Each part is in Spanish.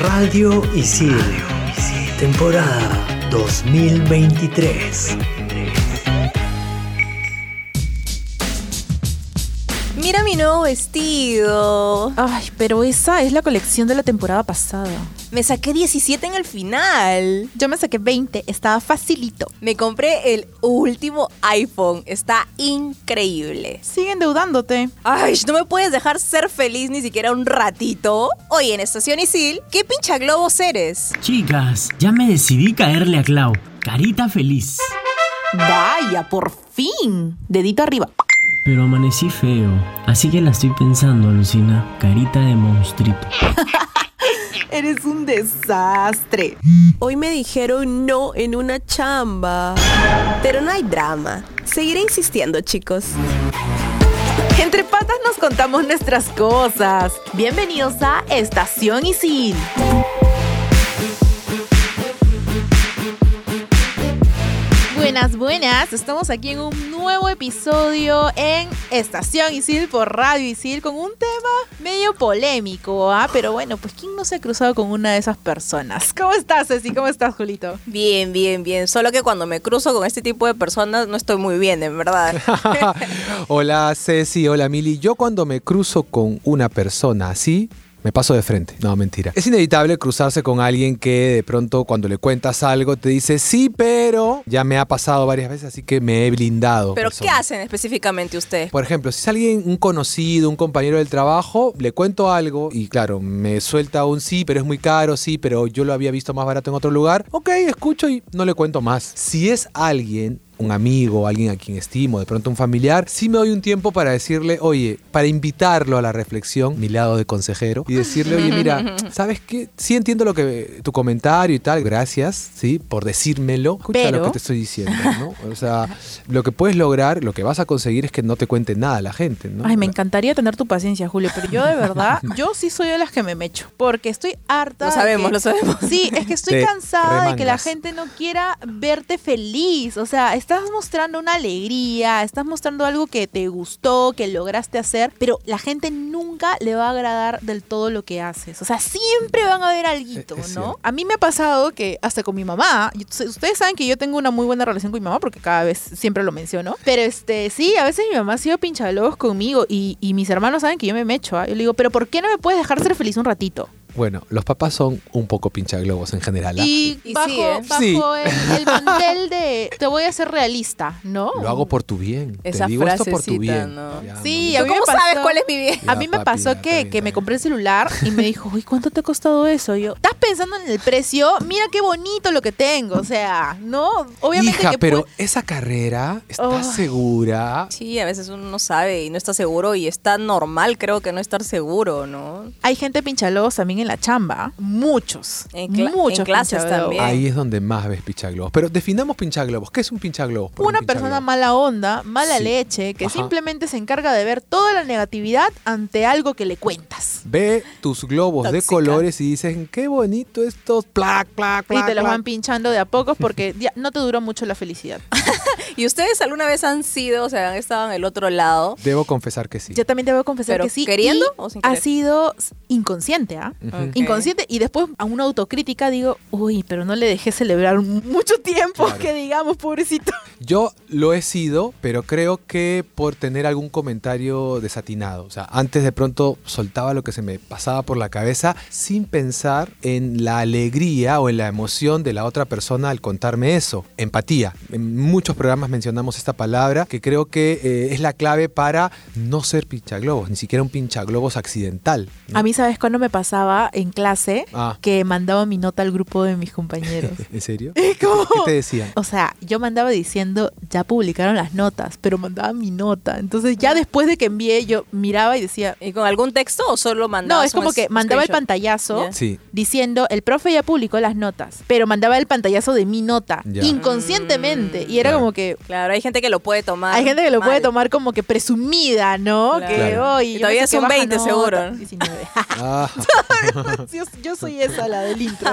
Radio Isil. Temporada 2023. Mira mi nuevo vestido. Ay, pero esa es la colección de la temporada pasada. Me saqué 17 en el final. Yo me saqué 20, estaba facilito. Me compré el último iPhone. Está increíble. Sigue endeudándote. Ay, no me puedes dejar ser feliz ni siquiera un ratito. Oye, en Estación Isil, ¿qué pincha globos eres? Chicas, ya me decidí caerle a Clau. Carita feliz. Vaya, por fin. Dedito arriba. Pero amanecí feo, así que la estoy pensando, Lucina. Carita de monstruito. Eres un desastre. Hoy me dijeron no en una chamba. Pero no hay drama. Seguiré insistiendo, chicos. Entre patas nos contamos nuestras cosas. Bienvenidos a Estación Isil. Buenas, buenas. Estamos aquí en un nuevo episodio en Estación Isil por Radio Isil con un tema medio polémico, ¿ah? Pero bueno, pues ¿quién no se ha cruzado con una de esas personas? ¿Cómo estás, Ceci? ¿Cómo estás, Julito? Bien, bien, bien. Solo que cuando me cruzo con este tipo de personas no estoy muy bien, en verdad. hola Ceci, hola Mili. Yo cuando me cruzo con una persona así, me paso de frente. No, mentira. Es inevitable cruzarse con alguien que de pronto cuando le cuentas algo te dice, sí, pero ya me ha pasado varias veces, así que me he blindado. ¿Pero persona. qué hacen específicamente usted? Por ejemplo, si es alguien, un conocido, un compañero del trabajo, le cuento algo y claro, me suelta un sí, pero es muy caro, sí, pero yo lo había visto más barato en otro lugar. Ok, escucho y no le cuento más. Si es alguien un amigo, alguien a quien estimo, de pronto un familiar, sí me doy un tiempo para decirle, oye, para invitarlo a la reflexión, mi lado de consejero, y decirle, oye, mira, ¿sabes qué? Sí entiendo lo que tu comentario y tal, gracias, sí, por decírmelo. Escucha Pero- lo que te estoy diciendo, ¿no? O sea, lo que puedes lograr, lo que vas a conseguir es que no te cuente nada la gente, ¿no? Ay, me encantaría tener tu paciencia, Julio, pero yo de verdad, yo sí soy de las que me mecho, porque estoy harta. Lo de sabemos, que- lo sabemos. Sí, es que estoy Te cansada de que la gente no quiera verte feliz. O sea, estás mostrando una alegría, estás mostrando algo que te gustó, que lograste hacer, pero la gente nunca le va a agradar del todo lo que haces. O sea, siempre van a ver es ¿no? cierto. A mí me ha pasado que hasta con mi mamá, ustedes saben que yo tengo una muy buena relación con mi mamá porque cada vez siempre lo menciono, pero este, sí, a veces mi mamá ha sido pinchaglobos conmigo y, y mis hermanos saben que yo me mecho. ¿ah? Yo le digo, pero ¿por qué no me puedes dejar ser feliz un ratito? Bueno, los papás son un poco pinchaglobos en general. ¿ah? Y, Y bajo, sí, ¿eh? bajo Sí. el, el mantel de te voy a ser realista, ¿no? Lo hago por tu bien. Esa Te digo esto por tu frasecita, bien. ¿no? Ya, Sí, a ¿Tú mí me cómo sabes pasó- cuál es mi bien? A mí me papi, pasó ya, que, que me compré el celular y me dijo, uy, ¿cuánto te ha costado eso? Y yo, ¿estás pensando en el precio? Mira qué bonito lo que tengo. O sea, no, obviamente Hija, que pero esa carrera, ¿estás Ay. segura? Sí, a veces uno no sabe y no está seguro y está normal, creo que no estar seguro, ¿no? hay gente pinchalobos también en la chamba. Muchos. En muchos en clases también. Ahí es donde más ves pinchaglobos. Pero definamos pinchaglobos. ¿Qué es un un Una persona pinchaglobo. mala onda, mala Sí. leche, que Ajá. simplemente se encarga de ver toda la negatividad ante algo que le cuentas. Ve tus globos de colores y dices, qué bonito estos, plac, plac, Y te los plac". van pinchando de a pocos porque ya no te duró mucho la felicidad. ¿Y ustedes alguna vez han sido, o sea, han estado en el otro lado? Debo confesar que sí. Yo también debo confesar ¿Pero que sí. queriendo y o sin Ha querer? sido inconsciente, ¿ah? Inconsciente y después a una autocrítica digo, uy, pero no le dejé celebrar mucho tiempo, Claro. que digamos, pobrecito. Yo lo he sido, pero creo que por tener algún comentario desatinado. O sea, antes de pronto soltaba lo que se me pasaba por la cabeza sin pensar en la alegría o en la emoción de la otra persona al contarme eso. Empatía. En muchos programas mencionamos esta palabra que creo que eh, es la clave para no ser pinchaglobos, ni siquiera un pinchaglobos accidental. ¿no? A mí, ¿sabes cuándo me pasaba en clase? Ah. Que mandaba mi nota al grupo de mis compañeros. ¿En serio? ¿Cómo? ¿Qué te decían? O sea, yo mandaba diciendo, ya publicaron las notas, pero mandaba mi nota. Entonces, ya después de que envié, yo miraba y decía, ¿Y con algún texto o solo no, mandabas es como que mandaba el pantallazo. Sí. diciendo, el profe ya publicó las notas, pero mandaba el pantallazo de mi nota, inconscientemente. Y era Claro. como que, Claro, hay gente que lo puede tomar. hay gente que lo puede tomar como que presumida, ¿no? Claro. Que, Claro. "Oye, Y yo todavía es un baja 20 nota". seguro. 19. Ah, yo, yo soy esa, la del intro.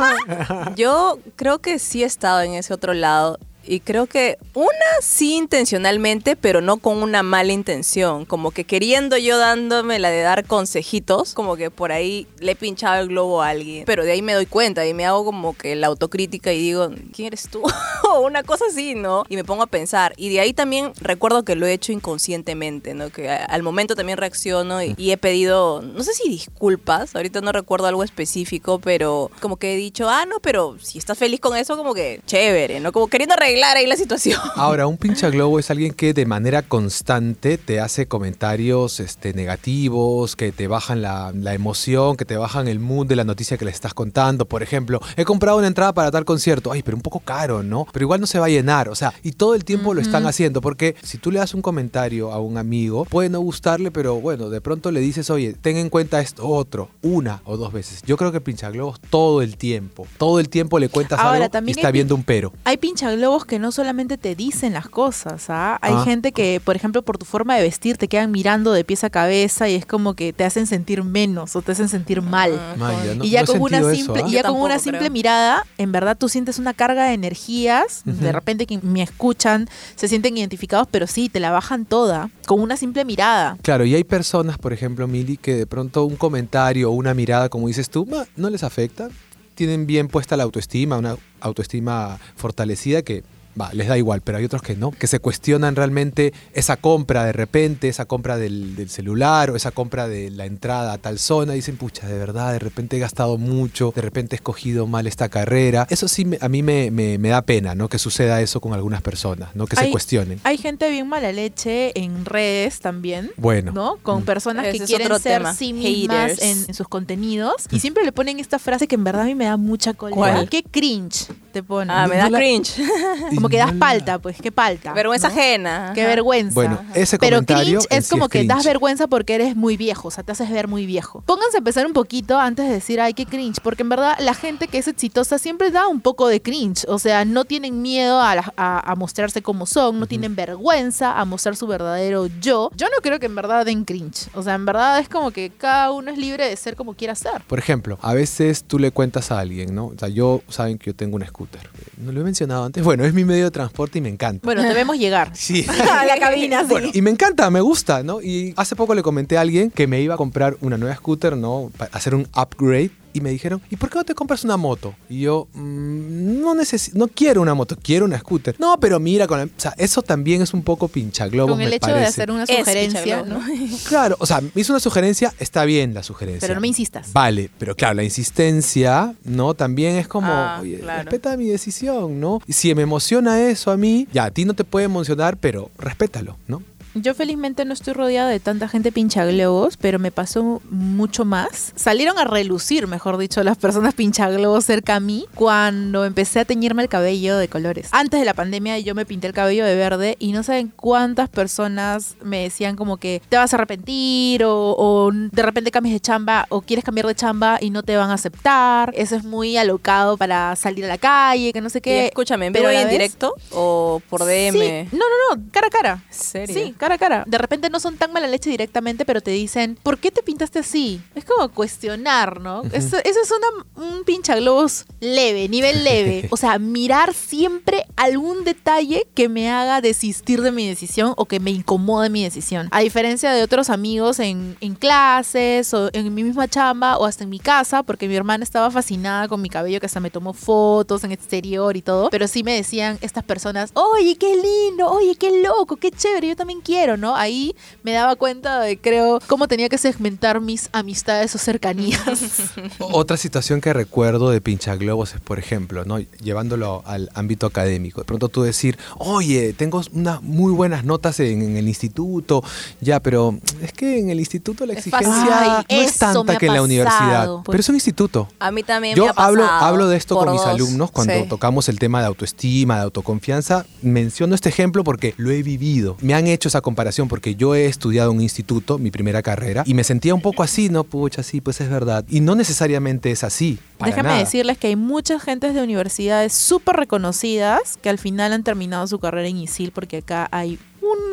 Yo creo que sí he estado en ese otro lado Y creo que una sí intencionalmente, pero no con una mala intención. Como que queriendo yo dándome la de dar consejitos, como que por ahí le he pinchado el globo a alguien. Pero de ahí me doy cuenta y me hago como que la autocrítica y digo, ¿quién eres tú? o una cosa así, ¿no? Y me pongo a pensar. Y de ahí también recuerdo que lo he hecho inconscientemente, ¿no? Que al momento también reacciono y, y he pedido, no sé si disculpas, ahorita no recuerdo algo específico, pero como que he dicho, ah, no, pero si estás feliz con eso, como que chévere, ¿no? Como queriendo arreglar ahí la situación. Ahora, un pincha globo es alguien que de manera constante te hace comentarios este, negativos, que te bajan la, la emoción, que te bajan el mood de la noticia que le estás contando. Por ejemplo, he comprado una entrada para tal concierto. Ay, pero un poco caro, ¿no? Pero igual no se va a llenar. O sea, y todo el tiempo lo están haciendo. Porque si tú le das un comentario a un amigo, puede no gustarle, pero bueno, de pronto le dices, oye, ten en cuenta esto otro, una o dos veces. Yo creo que pincha globos todo el tiempo. Todo el tiempo le cuentas Ahora, algo y también está hay viendo un pero. Hay pinchaglobos que no solamente te dicen las cosas, ¿ah? Hay Ah. gente que, por ejemplo, por tu forma de vestir te quedan mirando de pies a cabeza y es como que te hacen sentir menos o te hacen sentir mal. Maya, no- y ya no con una eso, simple, ¿ah? y ya con una simple creo. mirada, en verdad tú sientes una carga de energías, de repente que me escuchan, se sienten identificados, pero sí, te la bajan toda, con una simple mirada. Claro, y hay personas, por ejemplo, Mili, que de pronto un comentario o una mirada, como dices tú, "Ma, no les afecta. Tienen bien puesta la autoestima, una autoestima fortalecida que va, les da igual, pero hay otros que no, que se cuestionan realmente esa compra de repente, esa compra del, del celular o esa compra de la entrada a tal zona. Dicen, pucha, de verdad, de repente he gastado mucho, de repente he escogido mal esta carrera. Eso sí, me- a mí me, me- me da pena, ¿no? Que suceda eso con algunas personas, ¿no? Que se cuestionen. Hay gente bien mala leche en redes también. Bueno. ¿no? Con Mm. personas que Ese quieren ser tema. sí mismas en, en sus contenidos y siempre le ponen esta frase que en verdad a mí me da mucha cólera. ¿Cuál? Qué cringe te ponen. Ah, me No da la- cringe. Como que das palta, pues, qué palta. Vergüenza ¿no? ajena. Qué ajá. vergüenza. Bueno, ese Pero comentario cringe es sí como que das vergüenza porque eres muy viejo, o sea, te haces ver muy viejo. Pónganse a pensar un poquito antes de decir, ay, qué cringe, porque en verdad la gente que es exitosa siempre da un poco de cringe, o sea, no tienen miedo a, la- a- a mostrarse como son, no tienen vergüenza a mostrar su verdadero yo. Yo no creo que en verdad den cringe, o sea, en verdad es como que cada uno es libre de ser como quiera ser. Por ejemplo, a veces tú le cuentas a alguien, ¿no? O sea, yo, saben que yo tengo un scooter. No lo he mencionado antes. Bueno, es mi medio de transporte y me encanta. Bueno, debemos llegar. Sí. a la cabina, sí. Bueno, y me encanta, me gusta, ¿no? Y hace poco le comenté a alguien que me iba a comprar una nueva scooter, ¿no? Para hacer un upgrade. Y me dijeron, ¿y por qué no te compras una moto? Y yo, "Mm, no necesito, no quiero una moto, quiero una scooter. No, pero mira, con la- o sea, eso también es un poco pinchaglobos, Con el me hecho de parece. hacer una sugerencia, ¿no? Claro, o sea, me hizo una sugerencia, está bien la sugerencia. Pero no me insistas. Vale, pero claro, la insistencia, ¿no? También es como, Ah, oye, claro. respeta mi decisión, ¿no? Y si me emociona eso a mí, ya, a ti no te puede emocionar, pero respétalo, ¿no? Yo felizmente no estoy rodeada de tanta gente pinchaglobos, pero me pasó mucho más. Salieron a relucir, mejor dicho, las personas pinchaglobos cerca a mí cuando empecé a teñirme el cabello de colores. Antes de la pandemia yo me pinté el cabello de verde y no saben cuántas personas me decían como que te vas a arrepentir o, o de repente cambias de chamba o quieres cambiar de chamba y no te van a aceptar. Eso es muy alocado para salir a la calle, que no sé Y qué. escúchame, ¿en pero vivo a y la en vez- directo o por DM? Sí, no, no, no, cara a cara. ¿En serio? Sí, cara a cara. De repente no son tan mala leche directamente, pero te dicen, ¿por qué te pintaste así? Es como cuestionar, ¿no? eso, eso es una, un pinchaglobos leve, nivel leve. O sea, mirar siempre algún detalle que me haga desistir de mi decisión o que me incomode mi decisión. A diferencia de otros amigos en, en clases o en mi misma chamba o hasta en mi casa, porque mi hermana estaba fascinada con mi cabello, que hasta me tomó fotos en exterior y todo. Pero sí me decían estas personas, oye, qué lindo, oye, qué loco, qué chévere, yo también quiero, ¿no? Ahí me daba cuenta de, creo, cómo tenía que segmentar mis amistades o cercanías. Otra situación que recuerdo de pinchaglobos es, por ejemplo, ¿no? llevándolo al ámbito académico. De pronto tú decir, oye, tengo unas muy buenas notas en, en el instituto, ya, pero es que en el instituto la Es fácil. exigencia Ay, no es tanta que en la universidad. Pero es un instituto. A mí también Yo me ha pasado. hablo, hablo de esto con mis alumnos cuando Sí. tocamos el tema de autoestima, de autoconfianza. Menciono este ejemplo porque lo he vivido. Me han hecho esa comparación porque yo he estudiado en un instituto, mi primera carrera, y me sentía un poco así, ¿no? Pucha, sí, pues es verdad. Y no necesariamente es así. para Déjame nada. decirles que hay muchas gentes de universidades súper reconocidas que al final han terminado su carrera en ISIL porque acá hay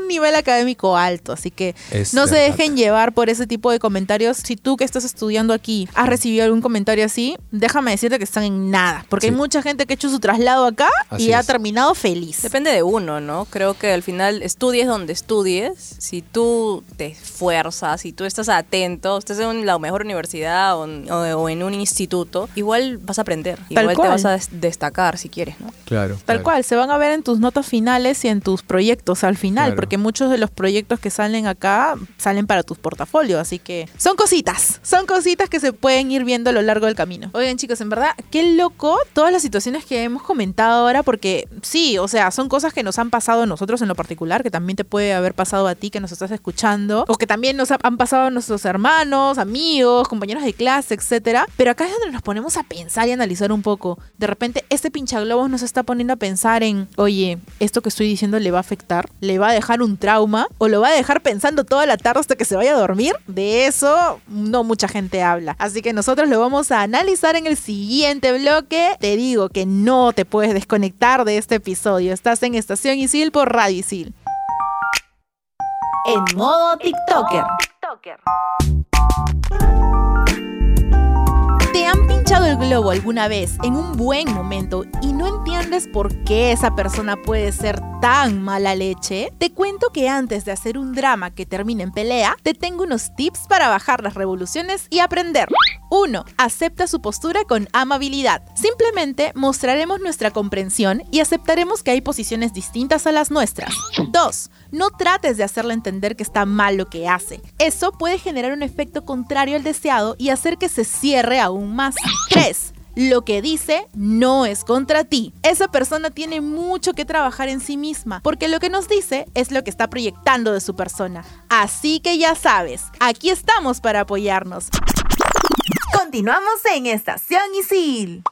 un nivel académico alto, así que Es no se verdad. dejen llevar por ese tipo de comentarios. Si tú que estás estudiando aquí has recibido algún comentario así, déjame decirte que están en nada, porque Sí. hay mucha gente que ha hecho su traslado acá Así y ha terminado feliz. Depende de uno, ¿no? Creo que al final estudies donde estudies, si tú te esfuerzas, si tú estás atento, estés en la mejor universidad o, en- o- o en un instituto, igual vas a aprender, Tal igual cual. te vas a des- destacar si quieres, ¿no? Claro. Tal claro. cual, se van a ver en tus notas finales y en tus proyectos al final, Claro. porque muchos de los proyectos que salen acá salen para tus portafolios, así que son cositas, son cositas que se pueden ir viendo a lo largo del camino. Oigan chicos, en verdad, qué loco todas las situaciones que hemos comentado ahora, porque sí, o sea, son cosas que nos han pasado a nosotros en lo particular, que también te puede haber pasado a ti que nos estás escuchando, o que también nos ha- han pasado a nuestros hermanos, amigos, compañeros de clase, etcétera. Pero acá es donde nos ponemos a pensar y analizar un poco. De repente, este pinchaglobos nos está poniendo a pensar en, oye, esto que estoy diciendo le va a afectar, le va a dejar un trauma, o lo va a dejar pensando toda la tarde hasta que se vaya a dormir. De eso no mucha gente habla. Así que nosotros lo vamos a analizar en el siguiente bloque. Te digo que no te puedes desconectar de este episodio. Estás en Estación Isil por Radio Isil. En modo TikToker. ¿Te han pinchado el globo alguna vez en un buen momento y no entiendes por qué esa persona puede ser tan mala leche? Te cuento que antes de hacer un drama que termine en pelea, te tengo unos tips para bajar las revoluciones y aprender. 1. Acepta su postura con amabilidad. Simplemente mostraremos nuestra comprensión y aceptaremos que hay posiciones distintas a las nuestras. 2. No trates de hacerle entender que está mal lo que hace. Eso puede generar un efecto contrario al deseado y hacer que se cierre aún más. 3. Lo que dice no es contra ti. Esa persona tiene mucho que trabajar en sí misma, porque lo que nos dice es lo que está proyectando de su persona. Así que ya sabes, aquí estamos para apoyarnos. Continuamos en Estación Isil.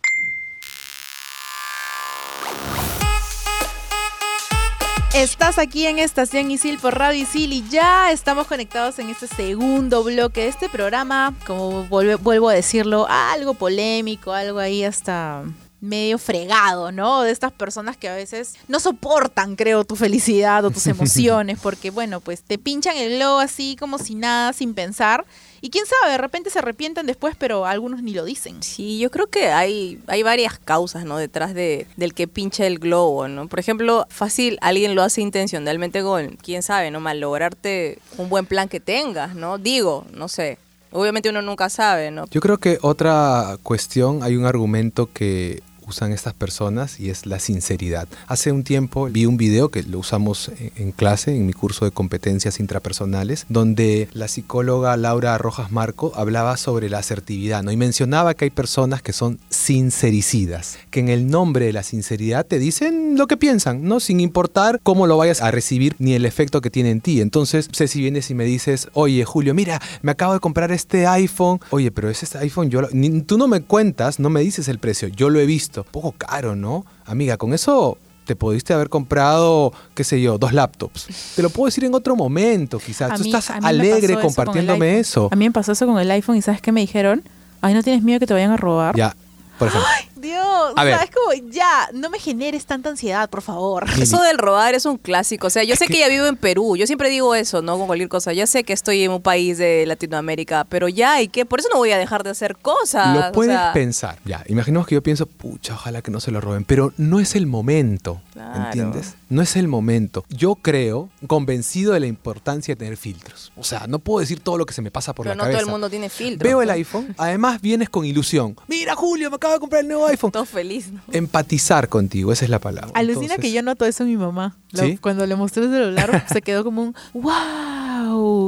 Estás aquí en Estación Isil por Radio Isil y ya estamos conectados en este segundo bloque de este programa, como vuelvo a decirlo, algo polémico, algo ahí hasta medio fregado, ¿no? De estas personas que a veces no soportan, creo, tu felicidad o tus emociones, porque bueno, pues te pinchan el globo así como si nada, sin pensar. Y quién sabe, de repente se arrepienten después, pero algunos ni lo dicen. Sí, yo creo que hay, hay varias causas, ¿no? Detrás de, del que pincha el globo, ¿no? Por ejemplo, fácil, alguien lo hace intencionalmente con, quién sabe, ¿no? Malograrte un buen plan que tengas, ¿no? Digo, no sé. Obviamente uno nunca sabe, ¿no? Yo creo que otra cuestión, hay un argumento que usan estas personas y es la sinceridad. Hace un tiempo vi un video que lo usamos en, clase, en mi curso de competencias intrapersonales, donde la psicóloga Laura Rojas Marco hablaba sobre la asertividad ¿no? y mencionaba que hay personas que son sincericidas, que en el nombre de la sinceridad te dicen lo que piensan, ¿no? sin importar cómo lo vayas a recibir ni el efecto que tiene en ti. Entonces, sé si vienes y me dices, oye Julio, mira, me acabo de comprar este iPhone, oye, pero ese iPhone, yo lo- tú no me cuentas, no me dices el precio, yo lo he visto, poco caro, ¿no? Amiga, con eso te pudiste haber comprado, qué sé yo, dos laptops. Te lo puedo decir en otro momento, quizás. A Tú mí- estás alegre eso con compartiéndome eso. A mí me pasó eso con el iPhone y ¿sabes qué me dijeron? Ay, ¿no tienes miedo que te vayan a robar? Ya, por ejemplo. Dios, A o sea, es como, ya, no me generes tanta ansiedad, por favor. Eso del robar es un clásico. O sea, yo sé que- ya vivo en Perú. Yo siempre digo eso, ¿no? Con cualquier cosa. Ya sé que estoy en un país de Latinoamérica, pero ya, ¿y qué? Por eso no voy a dejar de hacer cosas. Lo o puedes sea, pensar. Ya, imaginemos que yo pienso, pucha, ojalá que no se lo roben, pero no es el momento. Claro. ¿Entiendes? No es el momento. Yo creo, convencido de la importancia de tener filtros. O sea, no puedo decir todo lo que se me pasa por Pero la no cabeza. todo el mundo tiene filtros. Veo el ¿no? iPhone, además vienes con ilusión. Mira, Julio, me acabo de comprar el nuevo iPhone. Todo feliz, ¿no? Empatizar contigo, esa es la palabra. Alucina Entonces, que yo noto eso en mi mamá. Cuando le mostré el celular, se quedó como un wow.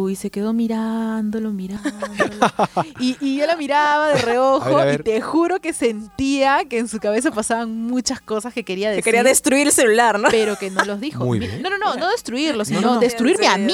Y se quedó mirándolo, mirándolo. y, y yo la miraba de reojo A ver, a ver. y te juro que sentía que en su cabeza pasaban muchas cosas que quería Que decir. quería destruir el celular, ¿no? pero que no los dijo. Muy bien. No, no, no, no destruirlo, sino no. destruirme a mí.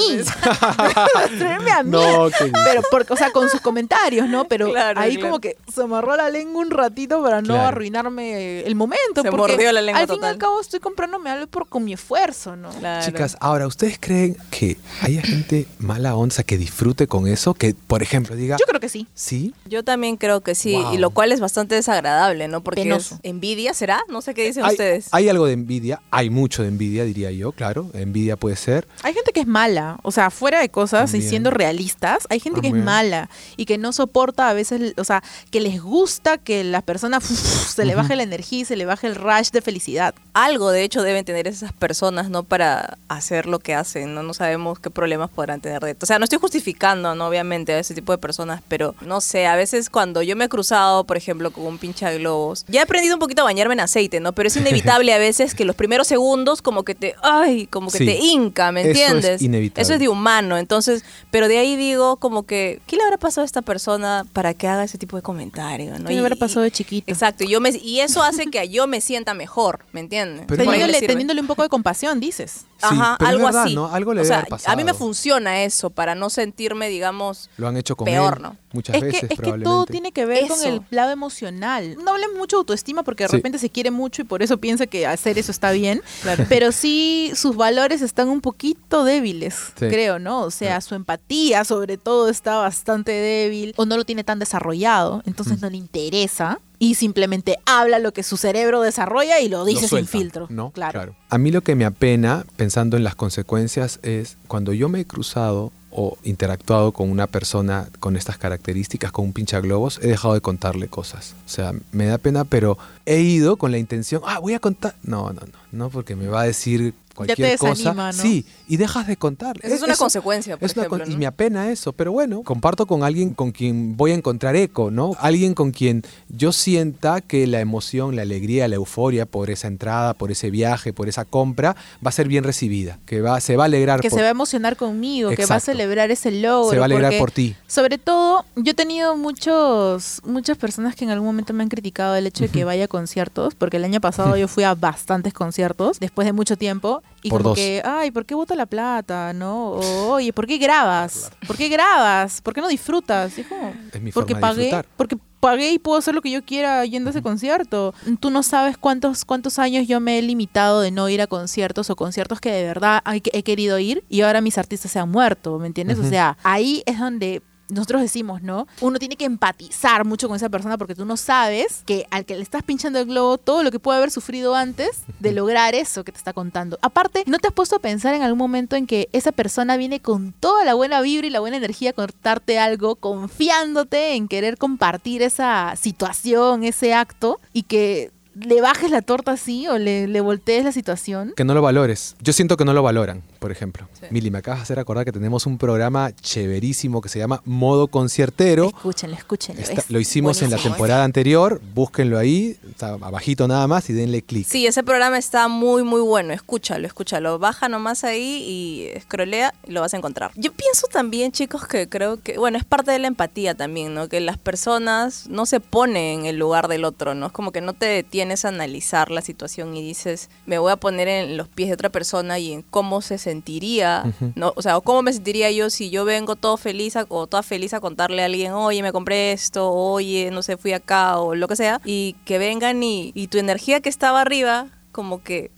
destruirme a mí. No, que Pero, por, o sea, con sus comentarios, ¿no? Pero Claro, ahí claro. como que se amarró la lengua un ratito para no Claro. arruinarme el momento. Se porque mordió la lengua al fin y total. al cabo estoy comprándome algo por, con mi esfuerzo, ¿no? Claro. Chicas, ahora, ¿ustedes creen que haya gente mala onza que disfrute con eso, que por ejemplo diga, Yo creo que sí. sí, Yo también creo que sí, Wow. y lo cual es bastante desagradable, ¿no? Porque Penoso. es envidia, ¿será? No sé qué dicen hay, ustedes. hay algo de envidia, hay mucho de envidia, diría yo, claro, envidia puede ser. Hay gente que es mala, o sea, fuera de cosas y siendo realistas, hay gente que es mala y que no soporta a veces, o sea, que les gusta que la persona se le baje la energía y se le baje el rush de felicidad. Algo, de hecho, deben tener esas personas, ¿no? Para hacer lo que hacen, ¿no? No sabemos qué problemas podrán tener de. O sea, no estoy justificando, ¿no? Obviamente, a ese tipo de personas, pero no sé, a veces cuando yo me he cruzado, por ejemplo, con un pincha globos, ya he aprendido un poquito a bañarme en aceite, ¿no? Pero es inevitable a veces que los primeros segundos como que te, ay, como que Sí. te hinca, ¿me Eso es entiendes? inevitable. Eso es de humano, entonces, pero de ahí digo como que, ¿qué le habrá pasado a esta persona para que haga ese tipo de comentario, ¿no? ¿Qué le habrá pasado de chiquito? Exacto, y, yo me, y eso hace que yo me sienta mejor, ¿me entiendes? Pero Teniéndole, teniéndole un poco de compasión, dices. Sí, Ajá, pero es algo verdad, así. ¿no? Algo le o debe sea, haber pasado. a mí me funciona eso para no sentirme, digamos, Lo han hecho con Peor, él ¿no? muchas Es veces que, es que todo tiene que ver con el lado emocional. No hablemos mucho de autoestima porque de Sí. repente se quiere mucho y por eso piensa que hacer eso está bien. Pero sí, sus valores están un poquito débiles, Sí. creo, ¿no? O sea, su empatía sobre todo está bastante débil o no lo tiene tan desarrollado, entonces Mm. no le interesa y simplemente habla lo que su cerebro desarrolla y lo dice sin suelta, filtro. ¿no? Claro. A mí lo que me apena, pensando en las consecuencias, es cuando yo me he cruzado o interactuado con una persona con estas características, con un pinchaglobos, he dejado de contarle cosas. O sea, me da pena, pero he ido con la intención, ah, voy a contar. No, no, no, no, porque me va a decir cualquier cosa. desanima, ¿no? Sí, y dejas de contar. Esa es una consecuencia, por es una ejemplo, Y me apena eso, pero bueno, comparto con alguien con quien voy a encontrar eco, ¿no? Alguien con quien yo sienta que la emoción, la alegría, la euforia por esa entrada, por ese viaje, por esa compra, va a ser bien recibida, que va, se va a alegrar que por- se va a emocionar conmigo, que va a celebrar ese logro. Se va a alegrar por ti. Sobre todo, yo he tenido muchos, muchas personas que en algún momento me han criticado el hecho de que vaya a conciertos, porque el año pasado yo fui a bastantes conciertos, después de mucho tiempo, y Por como dos. que, ay, ¿por qué bota la plata? ¿No? O, oye, ¿por qué grabas? ¿Por qué grabas? ¿Por qué no disfrutas? Y es como, Es mi porque forma de pagué, disfrutar. porque pagué y puedo hacer lo que yo quiera yendo a ese concierto. Tú no sabes cuántos cuántos años yo me he limitado de no ir a conciertos o conciertos que de verdad he, he querido ir y ahora mis artistas se han muerto, ¿me entiendes? O sea, ahí es donde nosotros decimos, ¿no? Uno tiene que empatizar mucho con esa persona porque tú no sabes que al que le estás pinchando el globo todo lo que puede haber sufrido antes de lograr eso que te está contando. Aparte, ¿no te has puesto a pensar en algún momento en que esa persona viene con toda la buena vibra y la buena energía a contarte algo, confiándote en querer compartir esa situación, ese acto y que le bajes la torta así o le, le voltees la situación? Que no lo valores. Yo siento que no lo valoran, por ejemplo. Sí. Mili, me acabas de hacer acordar que tenemos un programa chéverísimo que se llama Modo Conciertero. Escúchenlo, escúchenlo. Está- lo hicimos en la temporada anterior, búsquenlo ahí, está abajito nada más y denle clic. Sí, ese programa está muy, muy bueno. Escúchalo, escúchalo. Baja nomás ahí y escrolea y lo vas a encontrar. Yo pienso también, chicos, que creo que, bueno, es parte de la empatía también, ¿no? Que las personas no se ponen en el lugar del otro, ¿no? Es como que no te detienes a analizar la situación y dices, me voy a poner en los pies de otra persona y en cómo se sentiría, Ujú. ¿no? O sea, o cómo me sentiría yo si yo vengo todo feliz a- o toda feliz a contarle a alguien, oye, me compré esto, oye, no sé, fui acá o lo que sea, y que vengan y, y tu energía que estaba arriba, como que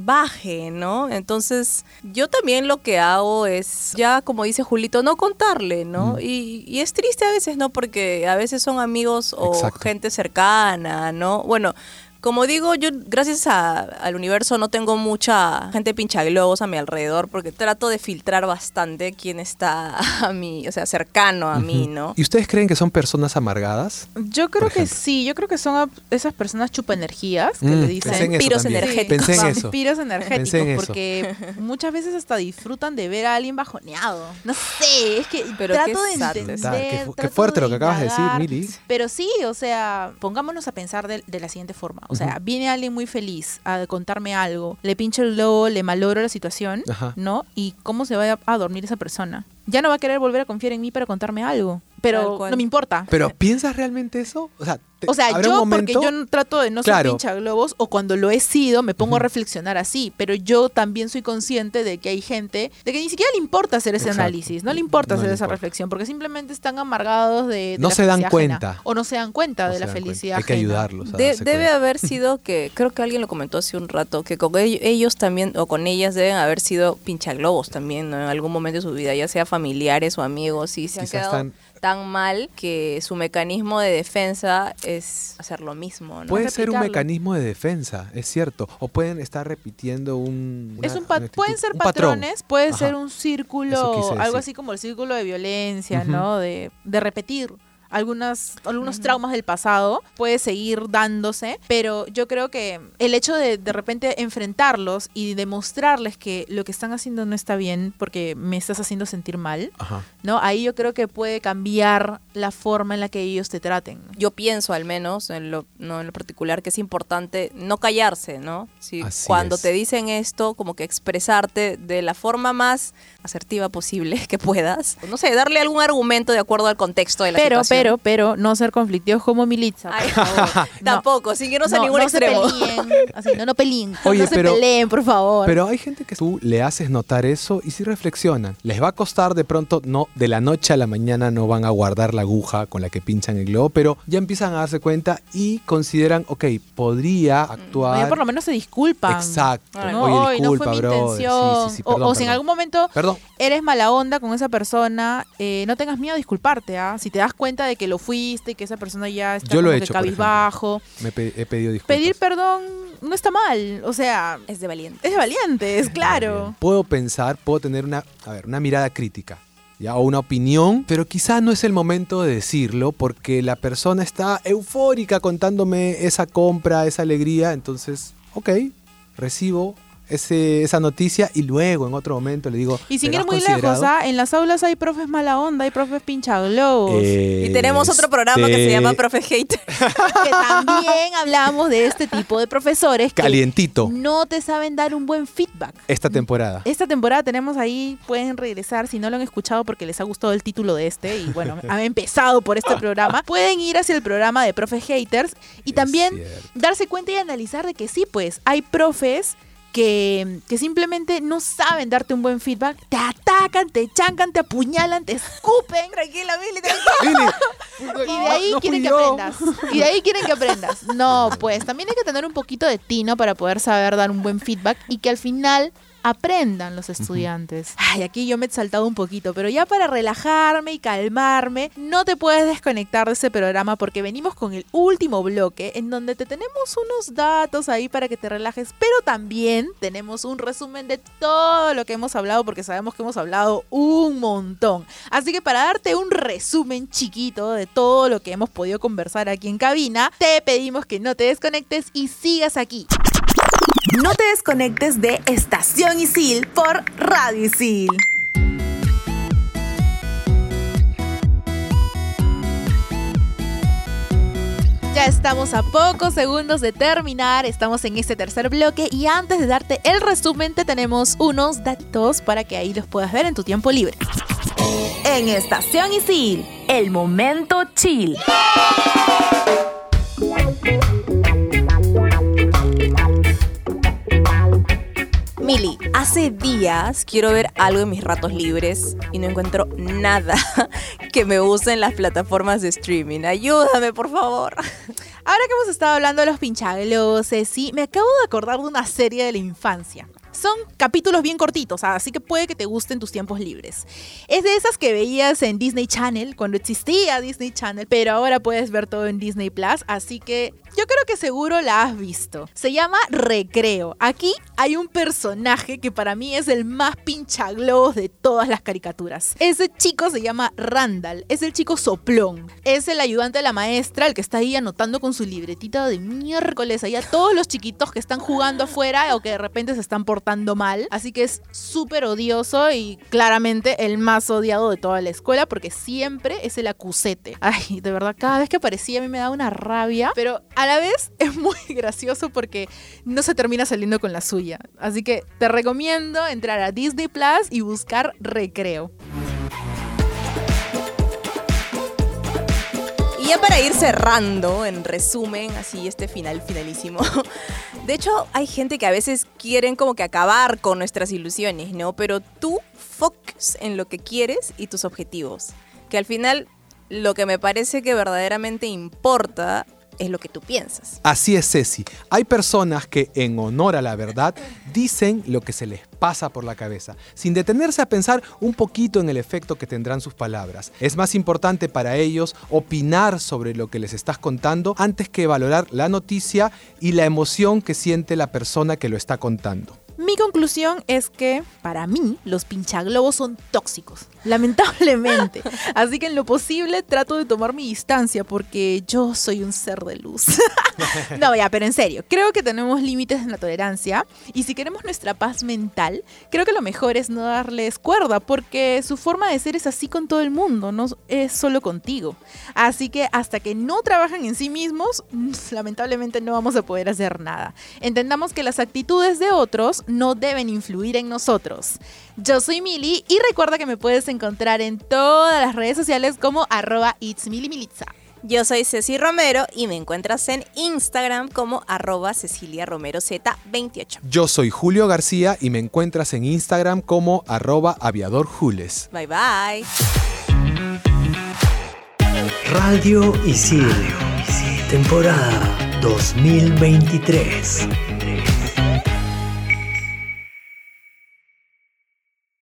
baje, ¿no? Entonces, yo también lo que hago es, ya como dice Julito, no contarle, ¿no? Mm. Y, y es triste a veces, ¿no? Porque a veces son amigos o Exacto. gente cercana, ¿no? Bueno, como digo, yo gracias a- al universo no tengo mucha gente pinchaglobos a mi alrededor porque trato de filtrar bastante quién está a mí, o sea, cercano a mí, ¿no? ¿Y ustedes creen que son personas amargadas? Yo creo que sí, yo creo que son esas personas chupa energías que Mm, le dicen Vampiros energéticos. Pensé en eso. vampiros energéticos Pensé en eso. porque muchas veces hasta disfrutan de ver a alguien bajoneado. No sé, es que Pero trato de entender. Qué fuerte lo que acabas de decir. Mili. Pero sí, o sea, pongámonos a pensar de, de la siguiente forma. O sea, viene alguien muy feliz a contarme algo, le pincho el globo, le malogro la situación, Ajá. ¿no? ¿Y cómo se va a, a dormir esa persona? Ya no va a querer volver a confiar en mí para contarme algo. Pero no me importa. Pero ¿piensas realmente eso? O sea, te- O sea, ¿habrá yo porque yo no trato de no Claro. ser pincha globos o cuando lo he sido me pongo a reflexionar así, pero yo también soy consciente de que hay gente de que ni siquiera le importa hacer ese Exacto. análisis, no le importa No hacer le esa importa. reflexión porque simplemente están amargados de, de No la se dan ajena. cuenta. o no se dan cuenta No de la cuenta. felicidad Hay que ayudarlos a De- darse debe cuenta. haber sido que, creo que alguien lo comentó hace un rato, que con ellos, ellos también, o con ellas deben haber sido pinchaglobos también, ¿no? En algún momento de su vida, ya sea familiares o amigos, y se han Quizás quedado están- tan mal que su mecanismo de defensa es hacer lo mismo, ¿no? Puede ser un mecanismo de defensa, es cierto. O pueden estar repitiendo un. una- es un pa- una actitud- pueden ser un patrón. patrones, puede Ajá. ser un círculo, algo así como el círculo de violencia. ¿no? De, de repetir algunas, algunos traumas del pasado, puede seguir dándose, pero yo creo que el hecho de de repente enfrentarlos y demostrarles que lo que están haciendo no está bien porque me estás haciendo sentir mal, Ajá. ¿no? Ahí yo creo que puede cambiar la forma en la que ellos te traten. Yo pienso al menos, en lo, no en lo particular, que es importante no callarse, ¿no? Si Así cuando es. te dicen esto, como que expresarte de la forma más asertiva posible que puedas. No sé, darle algún argumento de acuerdo al contexto de la Pero, situación. pero, pero, no ser conflictivos como Militza. Ay, por favor. No. Tampoco, sin irnos a No, ningún no extremo. Se peleen, así, no, no peleen. Oye, no se pero- peleen, por favor. Pero hay gente que tú le haces notar eso y sí reflexionan. Les va a costar de pronto, no, de la noche a la mañana no van a guardar la aguja con la que pinchan el globo, pero ya empiezan a darse cuenta y consideran, ok, podría actuar. Oye, por lo menos se disculpan. Exacto. Ay. No, Oye, "Ay, no fue mi intención. Sí, sí, sí, O- si en algún momento Perdón. eres mala onda con esa persona, eh, no tengas miedo a disculparte. ¿ah? Si te das cuenta de que lo fuiste y que esa persona ya está Yo lo como he que hecho, por ejemplo. cabizbajo, Me pe- he pedido disculpas. pedir perdón no está mal. O sea, Es de valiente. es de valiente, es claro. Puedo pensar, puedo tener una, a ver, una mirada crítica. ¿ya? o una opinión, pero quizá no es el momento de decirlo porque la persona está eufórica contándome esa compra, esa alegría, entonces, ok, recibo ese, esa noticia y luego en otro momento le digo... Y sin "¿Me ir muy lejos, considerado?". ¿ah? en las aulas hay profes mala onda, hay profes pincha globos. Y tenemos otro programa que se llama Profe Hater. que también hablamos de este tipo de profesores que Calientito, no te saben dar un buen feedback. esta temporada. Esta temporada tenemos ahí, pueden regresar si no lo han escuchado porque les ha gustado el título de este y bueno, han empezado por este programa, pueden ir hacia el programa de Profe Haters y Es también cierto. darse cuenta y analizar de que sí, pues hay profes que, que simplemente no saben darte un buen feedback, te atacan, te chancan, te apuñalan, te escupen. Tranquila, Billy, Lili, Y de ahí no quieren que aprendas. Y de ahí quieren que aprendas. No, pues también hay que tener un poquito de tino para poder saber dar un buen feedback y que al final aprendan los estudiantes. Ay, aquí yo me he saltado un poquito, pero ya para relajarme y calmarme, no te puedes desconectar de ese programa porque venimos con el último bloque en donde te tenemos unos datos ahí para que te relajes, pero también tenemos un resumen de todo lo que hemos hablado porque sabemos que hemos hablado un montón. Así que para darte un resumen chiquito de todo lo que hemos podido conversar aquí en cabina, te pedimos que no te desconectes y sigas aquí. No te desconectes de Estación Isil por Radio Isil. Ya estamos a pocos segundos de terminar, estamos en este tercer bloque y antes de darte el resumen te tenemos unos datos para que ahí los puedas ver en tu tiempo libre. En Estación Isil, el momento chill. Mili, hace días quiero ver algo en mis ratos libres y no encuentro nada que me use en las plataformas de streaming. Ayúdame, por favor. Ahora que hemos estado hablando de los pinchagloses, sí, me acabo de acordar de una serie de la infancia. Son capítulos bien cortitos, así que puede que te gusten tus tiempos libres. Es de esas que veías en Disney Channel, cuando existía Disney Channel, pero ahora puedes ver todo en Disney Plus, así que yo creo que seguro la has visto. Se llama Recreo. Aquí hay un personaje que para mí es el más pinchaglobos de todas las caricaturas. Ese chico se llama Randall, es el chico soplón. Es el ayudante de la maestra, el que está ahí anotando con su libretita de miércoles ahí a todos los chiquitos que están jugando afuera o que de repente se están portando mal. Así que es súper odioso y claramente el más odiado de toda la escuela porque siempre es el acusete. Ay, de verdad, cada vez que aparecía a mí me da una rabia, pero a la vez es muy gracioso porque no se termina saliendo con la suya. Así que te recomiendo entrar a Disney Plus y buscar Recreo. Y ya para ir cerrando, en resumen, así este final finalísimo. De hecho, hay gente que a veces quieren como que acabar con nuestras ilusiones, ¿no? Pero tú focus en lo que quieres y tus objetivos. Que al final lo que me parece que verdaderamente importa es lo que tú piensas. Así es, Ceci. Hay personas que, en honor a la verdad, dicen lo que se les pasa por la cabeza, sin detenerse a pensar un poquito en el efecto que tendrán sus palabras. Es más importante para ellos opinar sobre lo que les estás contando antes que valorar la noticia y la emoción que siente la persona que lo está contando. Mi conclusión es que, para mí, los pinchaglobos son tóxicos, lamentablemente. Así que en lo posible trato de tomar mi distancia porque yo soy un ser de luz. no, ya, pero en serio, creo que tenemos límites en la tolerancia y si queremos nuestra paz mental, creo que lo mejor es no darles cuerda porque su forma de ser es así con todo el mundo, no es solo contigo. Así que hasta que no trabajan en sí mismos, lamentablemente no vamos a poder hacer nada. Entendamos que las actitudes de otros no deben influir en nosotros. Yo soy Mili y recuerda que me puedes encontrar en todas las redes sociales como arroba itsmilimilitza. Yo soy Ceci Romero y me encuentras en Instagram como arroba Cecilia Romero Z28. Yo soy Julio García y me encuentras en Instagram como arroba aviadorjules. Bye bye. Radio Isil, temporada 2023.